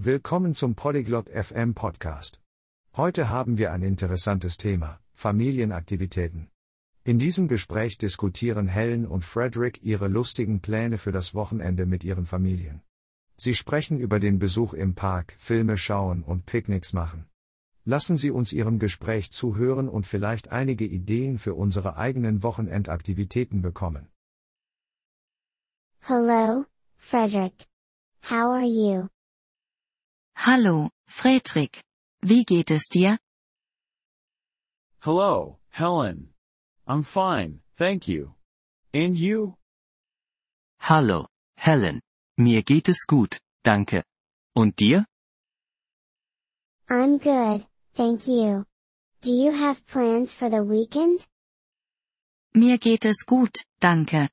Willkommen zum Polyglot FM Podcast. Heute haben wir ein interessantes Thema, Familienaktivitäten. In diesem Gespräch diskutieren Helen und Frederick ihre lustigen Pläne für das Wochenende mit ihren Familien. Sie sprechen über den Besuch im Park, Filme schauen und Picknicks machen. Lassen Sie uns Ihrem Gespräch zuhören und vielleicht einige Ideen für unsere eigenen Wochenendaktivitäten bekommen. Hello, Frederick. How are you? Hallo, Fredrik. Wie geht es dir? Hello, Helen. I'm fine, thank you. And you? Hallo, Helen. Mir geht es gut, danke. Und dir? I'm good, thank you. Do you have plans for the weekend? Mir geht es gut, danke.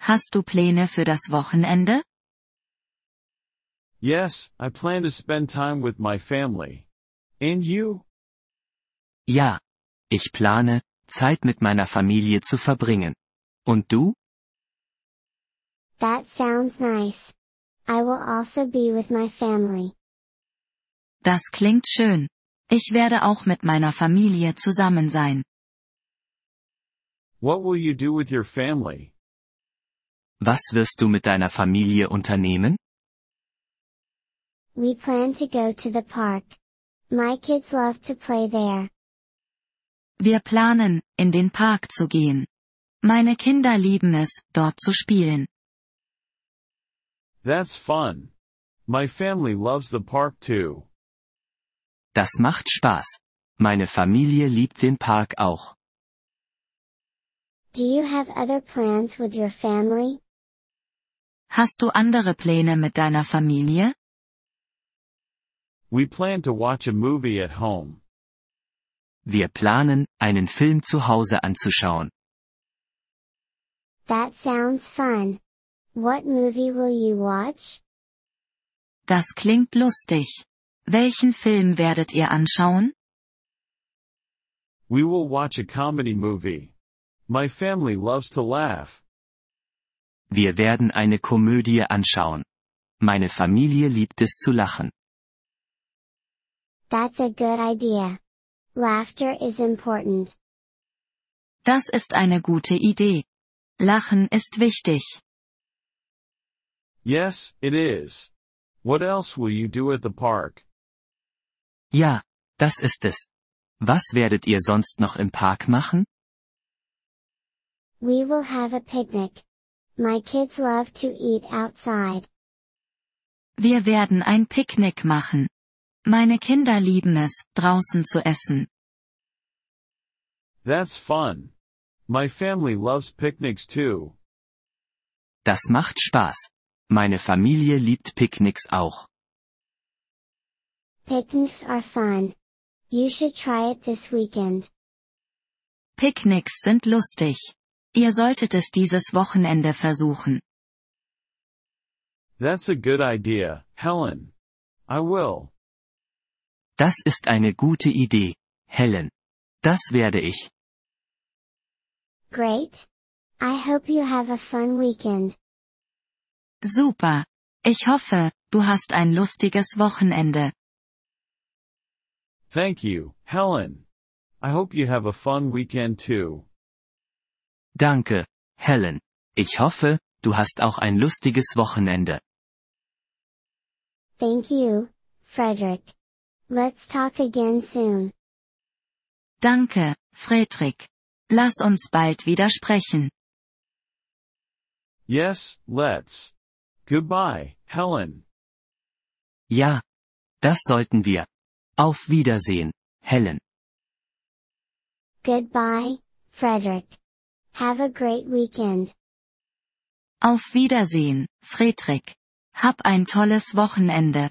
Hast du Pläne für das Wochenende? Yes, I plan to spend time with my family. And you? Ja. Ich plane, Zeit mit meiner Familie zu verbringen. Und du? That sounds nice. I will also be with my family. Das klingt schön. Ich werde auch mit meiner Familie zusammen sein. What will you do with your family? Was wirst du mit deiner Familie unternehmen? We plan to go to the park. My kids love to play there. Wir planen, in den Park zu gehen. Meine Kinder lieben es, dort zu spielen. That's fun. My family loves the park too. Das macht Spaß. Meine Familie liebt den Park auch. Do you have other plans with your family? Hast du andere Pläne mit deiner Familie? We plan to watch a movie at home. Wir planen, einen Film zu Hause anzuschauen. That sounds fun. What movie will you watch? Das klingt lustig. Welchen Film werdet ihr anschauen? We will watch a comedy movie. My family loves to laugh. Wir werden eine Komödie anschauen. Meine Familie liebt es zu lachen. That's a good idea. Laughter is important. Das ist eine gute Idee. Lachen ist wichtig. Yes, it is. What else will you do at the park? Ja, das ist es. Was werdet ihr sonst noch im Park machen? We will have a picnic. My kids love to eat outside. Wir werden ein Picknick machen. Meine Kinder lieben es, draußen zu essen. That's fun. My family loves picnics too. Das macht Spaß. Meine Familie liebt Picknicks auch. Picnics are fun. You should try it this weekend. Picknicks sind lustig. Ihr solltet es dieses Wochenende versuchen. That's a good idea, Helen. I will. Das ist eine gute Idee, Helen. Das werde ich. Great. I hope you have a fun weekend. Super. Ich hoffe, du hast ein lustiges Wochenende. Thank you, Helen. I hope you have a fun weekend too. Danke, Helen. Ich hoffe, du hast auch ein lustiges Wochenende. Thank you, Frederick. Let's talk again soon. Danke, Fredrik. Lass uns bald wieder sprechen. Yes, let's. Goodbye, Helen. Ja. Das sollten wir. Auf Wiedersehen, Helen. Goodbye, Frederick. Have a great weekend. Auf Wiedersehen, Fredrik. Hab ein tolles Wochenende.